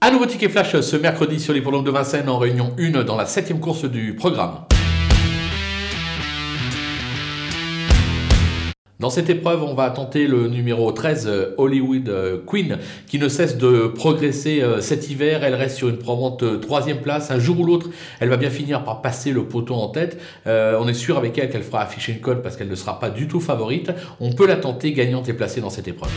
Un nouveau ticket flash ce mercredi sur les l'hippodrome de Vincennes en réunion 1 dans la septième course du programme. Dans cette épreuve, on va tenter le numéro 13, Hollywood Queen, qui ne cesse de progresser euh, cet hiver. Elle reste sur une probante euh, troisième place. Un jour ou l'autre, elle va bien finir par passer le poteau en tête. Euh, on est sûr avec elle qu'elle fera afficher une colle parce qu'elle ne sera pas du tout favorite. On peut la tenter gagnante et placée dans cette épreuve.